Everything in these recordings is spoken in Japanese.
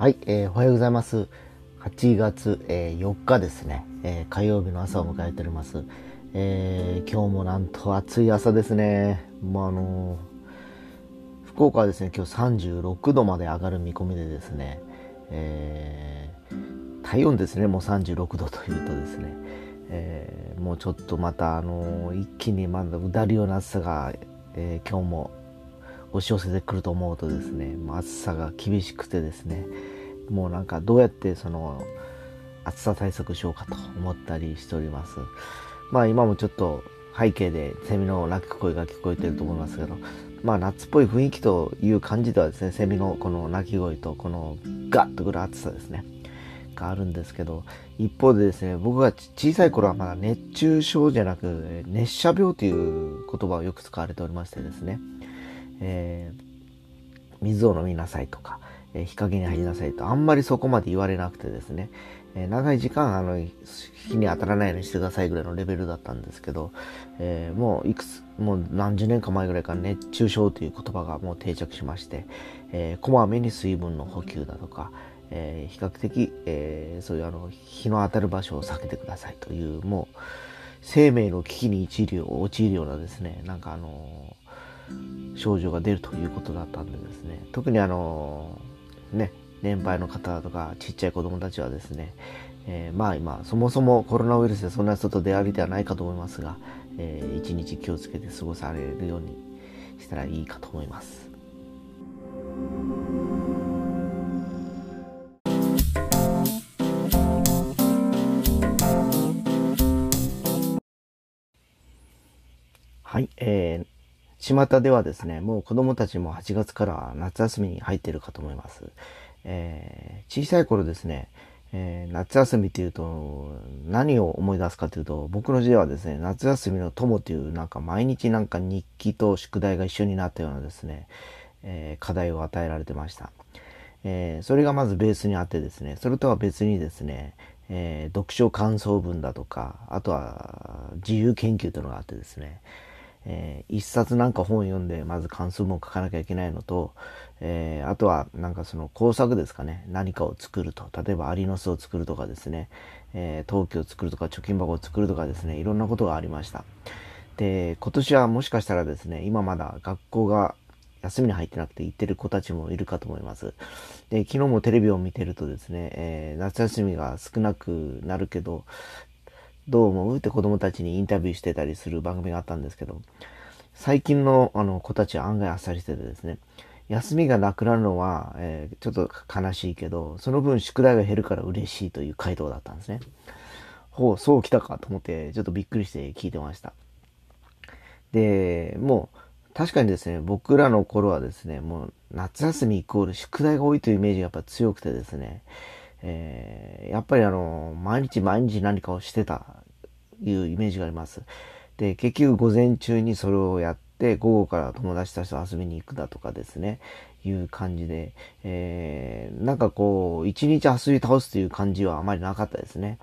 はい、えー、おはようございます。8月、えー、4日ですね、えー、火曜日の朝を迎えております。えー、今日もなんと暑い朝ですね。もうあのー、福岡はですね、今日36度まで上がる見込みでですね、えー、体温ですね、もう36度というとですね、えー、もうちょっとまたあのー、一気にまだうだるような暑さが、えー、今日も押し寄せてくると思うとですね、もう暑さが厳しくてですね、もうなんかどうやってその暑さ対策しようかと思ったりしております。まあ今もちょっと背景でセミの鳴く声が聞こえてると思いますけど、まあ夏っぽい雰囲気という感じではですね、セミのこの鳴き声とこのガッとくる暑さですね、があるんですけど、一方でですね、僕が小さい頃はまだ熱中症じゃなく、熱射病という言葉をよく使われておりましてですね、えー、水を飲みなさいとか、えー、日陰に入りなさいと、あんまりそこまで言われなくてですね、えー、長い時間、あの、日に当たらないようにしてくださいぐらいのレベルだったんですけど、えー、もういくつ、もう何十年か前ぐらいから熱中症という言葉がもう定着しまして、えー、こまめに水分の補給だとか、えー、比較的、えー、そういうあの、日の当たる場所を避けてくださいという、もう、生命の危機に陥る陥るようなですね、なんかあの症状が出るということだったんでですね特にあのね年配の方とかちっちゃい子供たちはですね、えー、まあ今そもそもコロナウイルスでそんな人と出歩いではないかと思いますが、えー、一日気をつけて過ごされるようにしたらいいかと思います。巷ではですね、もう子供たちも8月から夏休みに入っているかと思います。えー、小さい頃ですね、えー、夏休みっていうと何を思い出すかというと僕の時代はですね夏休みの友っていうなんか毎日なんか日記と宿題が一緒になったようなですね、えー、課題を与えられてました、えー、それがまずベースにあってですねそれとは別にですね、え読書感想文だとかあとは自由研究というのがあってですね、えー、一冊なんか本読んで、まず関数文書かなきゃいけないのと、えー、あとはなんかその工作ですかね。何かを作ると。例えばアリの巣を作るとかですね、えー、陶器を作るとか貯金箱を作るとかですね、いろんなことがありました。で、今年はもしかしたらですね、今まだ学校が休みに入ってなくて行ってる子たちもいるかと思います。で、昨日もテレビを見てるとですね、えー、夏休みが少なくなるけど、どう思う？って子供たちにインタビューしてたりする番組があったんですけど、最近のあの子たちは案外あっさりしててですね、休みがなくなるのは、えー、ちょっと悲しいけど、その分宿題が減るから嬉しいという回答だったんですね。ほう、そう来たかと思って、ちょっとびっくりして聞いてました。で、もう、確かにですね、僕らの頃はですね、もう夏休みイコール宿題が多いというイメージがやっぱ強くてですね、えー、やっぱりあの、毎日毎日何かをしてたいうイメージがあります。で、結局午前中にそれをやって、午後から友達たちと遊びに行くだとかですね、いう感じで、えー、なんかこう、一日遊び倒すという感じはあまりなかったですね。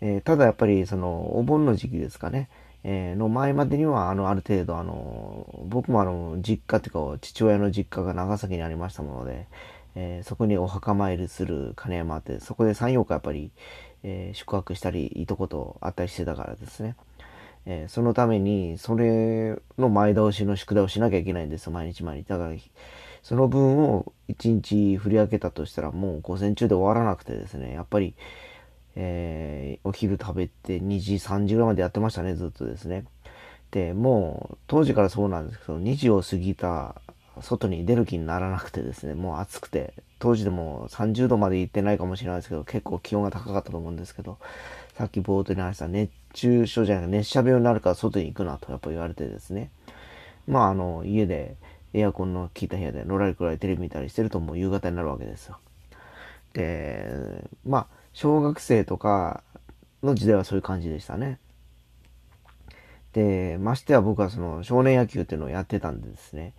えー、ただやっぱりその、お盆の時期ですかね、えー、の前までには、あの、ある程度、あの、僕もあの、実家っていうか、父親の実家が長崎にありましたもので、えー、そこにお墓参りする金山あって、そこで3、4日やっぱり、えー、宿泊したり、いとこと会ったりしてたからですね。えー、そのために、それの前倒しの宿題をしなきゃいけないんですよ、毎日毎日。だから、その分を1日振り分けたとしたら、もう午前中で終わらなくてですね、やっぱり、えー、お昼食べて2時、3時ぐらいまでやってましたね、ずっとですね。で、もう、当時からそうなんですけど、2時を過ぎた外に出る気にならなくてですね、もう暑くて、当時でも30度まで行ってないかもしれないですけど、結構気温が高かったと思うんですけど、さっき冒頭に話した熱中症じゃなくて熱射病になるから外に行くなとやっぱ言われてですね。まああの、家でエアコンの効いた部屋でのらりくらいテレビ見たりしてるともう夕方になるわけですよ。で、まあ、小学生とかの時代はそういう感じでしたね。で、ましては僕はその少年野球っていうのをやってたんでですね、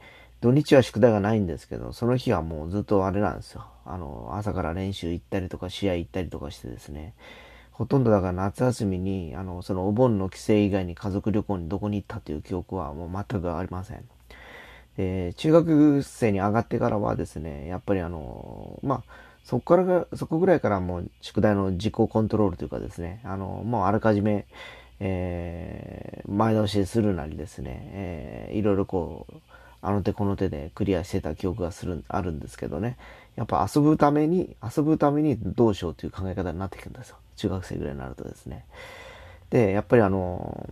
土日は宿題がないんですけど、その日はもうずっとあれなんですよ。あの、朝から練習行ったりとか、試合行ったりとかしてですね、ほとんどだから夏休みに、あの、そのお盆の帰省以外に家族旅行にどこに行ったっていう記憶はもう全くありません。で、中学生に上がってからはですね、やっぱりあの、まあ、そこからが、そこぐらいからもう宿題の自己コントロールというかですね、あの、もうあらかじめ、えー、前倒しするなりですね、えー、いろいろこう、あの手この手でクリアしてた記憶がする、あるんですけどね。やっぱ遊ぶために、遊ぶためにどうしようという考え方になってくるんですよ。中学生ぐらいになるとですね。で、やっぱりあの、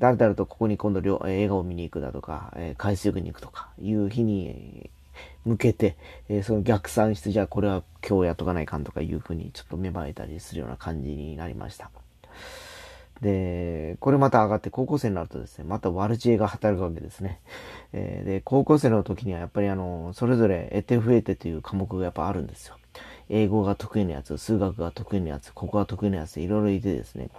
誰々とここに今度映画を見に行くだとか、えー、海水浴に行くとかいう日に向けて、えー、その逆算して、じゃあこれは今日やっとかないかんとかいうふうにちょっと芽生えたりするような感じになりました。で、これまた上がって高校生になるとですね、また悪知恵が働くわけですね。えー、で、高校生の時にはやっぱりあの、それぞれ得て増えてという科目がやっぱあるんですよ。英語が得意なやつ、数学が得意なやつ、ここが得意なやつ、いろいろいてですね。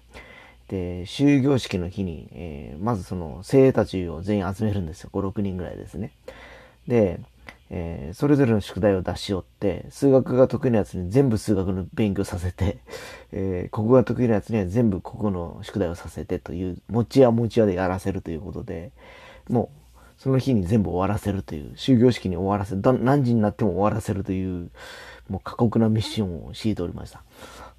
で、終業式の日に、えー、まずその精鋭たちを全員集めるんですよ。5、6人ぐらいですね。で、えー、それぞれの宿題を出し寄って、数学が得意なやつに全部数学の勉強させて、えー、国語が得意なやつには全部国語の宿題をさせてという、持ち屋持ち屋でやらせるということで、もう、その日に全部終わらせるという、終業式に終わらせる、何時になっても終わらせるという、もう過酷なミッションを強いておりました。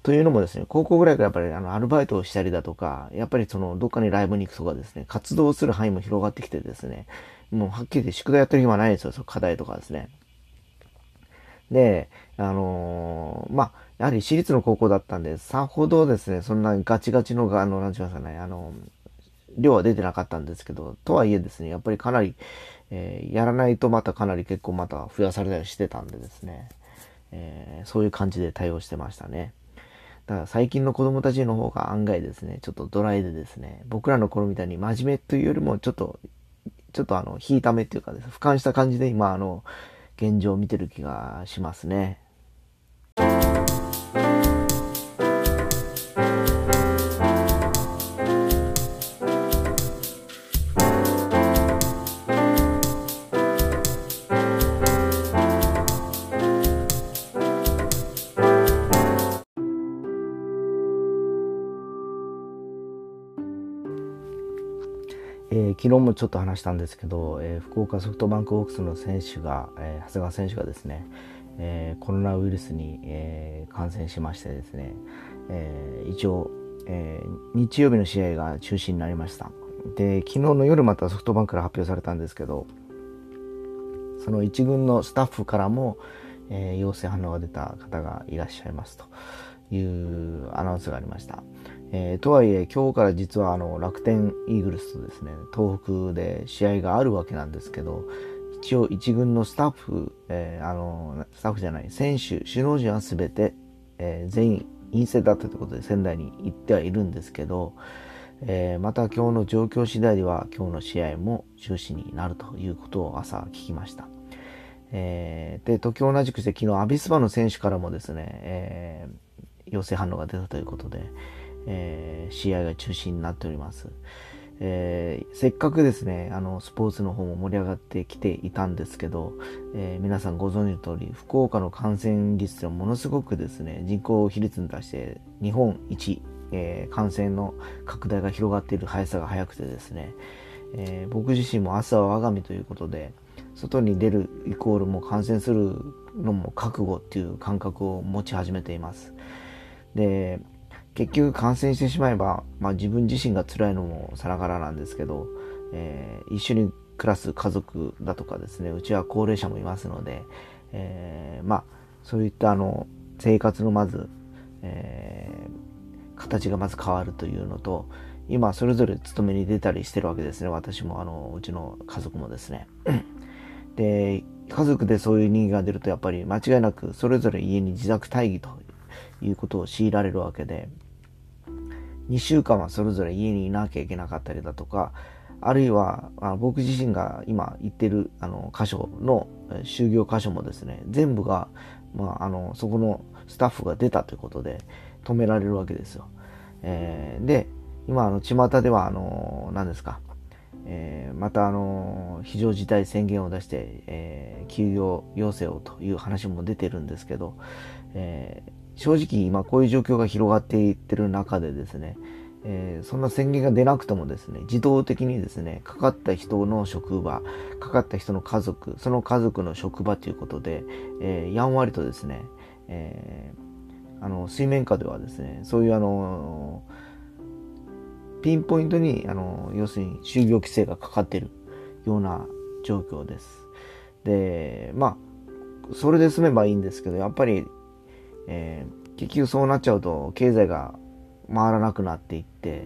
というのもですね、高校ぐらいからやっぱりあのアルバイトをしたりだとか、やっぱりそのどっかにライブに行くとかですね、活動する範囲も広がってきてですね、もうはっきり言って宿題やってる暇ないんですよ、その課題とかですね。で、あのー、まあ、やはり私立の高校だったんで、さほどですね、そんなガチガチの、あの、なんて言いますかね、あの、量は出てなかったんですけど、とはいえですね、やっぱりかなり、えー、やらないとまたかなり結構また増やされたりしてたんでですね、えー、そういう感じで対応してましたね。だから最近の子供たちの方が案外ですね、ちょっとドライでですね、僕らの頃みたいに真面目というよりもちょっと、ちょっとあの、引いた目っていうかです、ね、俯瞰した感じで今あの、現状を見てる気がしますね。昨日もちょっと話したんですけど、えー、福岡ソフトバンクホークスの選手が、えー、長谷川選手がですね、えコロナウイルスに、え感染しましてですね、え一応、え日曜日の試合が中止になりましたで昨日の夜またソフトバンクから発表されたんですけどその1軍のスタッフからも、え陽性反応が出た方がいらっしゃいますというアナウンスがありました。えー、とはいえ今日から実はあの楽天イーグルスとですね東北で試合があるわけなんですけど一応一軍のスタッフ、えー、あのスタッフじゃない選手首脳陣は全て、えー、全員陰性だったということで仙台に行ってはいるんですけど、えー、また今日の状況次第では今日の試合も中止になるということを朝聞きました。えー、で、時同じくして昨日アビスパの選手からもですね、えー、陽性反応が出たということで、えー、試合が中止になっております。えー、せっかくですね、あの、スポーツの方も盛り上がってきていたんですけど、えー、皆さんご存知の通り、福岡の感染率はものすごくですね、人口比率に対して日本一、えー、感染の拡大が広がっている速さが速くてですね、え僕自身も朝は我が身ということで、外に出るイコールも感染するのも覚悟っていう感覚を持ち始めています。で、結局感染してしまえば、まあ、自分自身が辛いのもさながらなんですけど、えー、一緒に暮らす家族だとかですね、うちは高齢者もいますので、えー、まあ、そういったあの、生活のまず、えー、形がまず変わるというのと、今それぞれ勤めに出たりしてるわけですね。私もあの、うちの家族もですね。で、家族でそういう人間が出るとやっぱり間違いなくそれぞれ家に自宅待機ということを強いられるわけで、2週間はそれぞれ家にいなきゃいけなかったりだとか、あるいは、あ僕自身が今言ってるあの箇所の就業箇所もですね、全部が、まあ、あの、そこのスタッフが出たということで止められるわけですよ。えー、で、今、あの、巷では、あの、何ですか、えー、また、あの、非常事態宣言を出して、えー、休業要請をという話も出てるんですけど、えー、正直今こういう状況が広がっていってる中でですね、えー、そんな宣言が出なくてもですね、自動的にですね、かかった人の職場、かかった人の家族、その家族の職場ということで、えー、やんわりとですね、えー、あの水面下ではですねそういうあのピンポイントにあの要するに就業規制がかかってるような状況です。でまあそれで済めばいいんですけどやっぱり、えー、結局そうなっちゃうと経済が回らなくなっていって、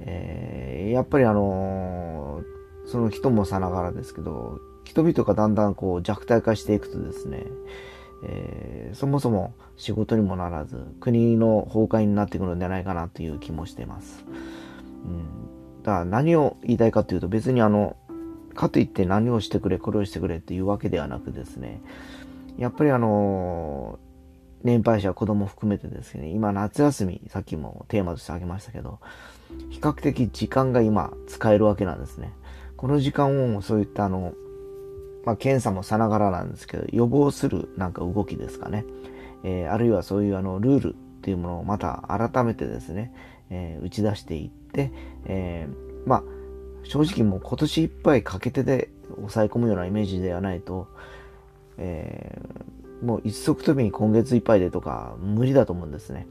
えー、やっぱりあのその人もさながらですけど人々がだんだんこう弱体化していくとですね、えー、そもそも仕事にもならず国の崩壊になっていくのではないかなという気もしています。うん、だから何を言いたいかというと別にあのかといって何をしてくれこれをしてくれっていうわけではなくですねやっぱりあの年配者子供含めてですね今夏休みさっきもテーマとして挙げましたけど比較的時間が今使えるわけなんですねこの時間をそういったあのまあ、検査もさながらなんですけど、予防するなんか動きですかね。えー、あるいはそういうあのルールっていうものをまた改めてですね、えー、打ち出していって、えー、まあ、正直もう今年いっぱいかけてで抑え込むようなイメージではないと、えー、もう一足飛びに今月いっぱいでとか無理だと思うんですね。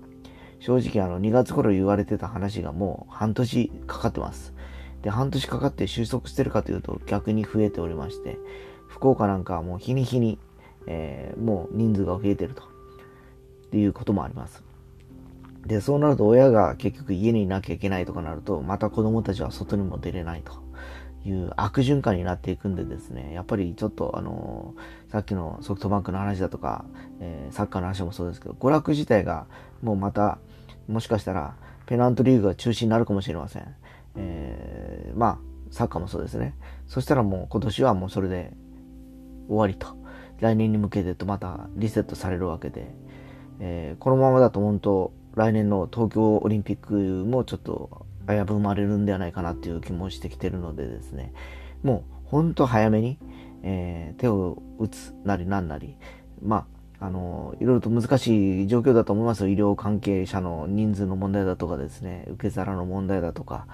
正直あの2月頃言われてた話がもう半年かかってます。で、半年かかって収束してるかというと逆に増えておりまして、福岡なんかはもう日に日に、えー、もう人数が増えてると。っていうこともあります。で、そうなると親が結局家にいなきゃいけないとかなると、また子供たちは外にも出れないという悪循環になっていくんでですね、やっぱりちょっとあのー、さっきのソフトバンクの話だとか、えー、サッカーの話もそうですけど、娯楽自体がもうまた、もしかしたらペナントリーグが中止になるかもしれません。えー、まあ、サッカーもそうですね。そしたらもう今年はもうそれで終わりと。来年に向けてとまたリセットされるわけで、え、このままだと本当、来年の東京オリンピックもちょっと危ぶまれるんではないかなっていう気もしてきてるのでですね、もう本当早めに、えー、手を打つなりなんなり、まあ、あの、いろいろと難しい状況だと思いますよ。医療関係者の人数の問題だとかですね、受け皿の問題だとか、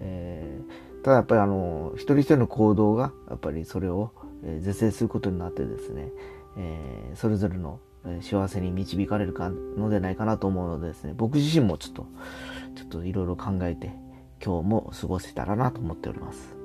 えー、ただやっぱりあの、一人一人の行動が、やっぱりそれを、是正することになってですね、えー、それぞれの幸せに導かれるかのではないかなと思うのでですね、僕自身もちょっと、ちょっといろいろ考えて、今日も過ごせたらなと思っております。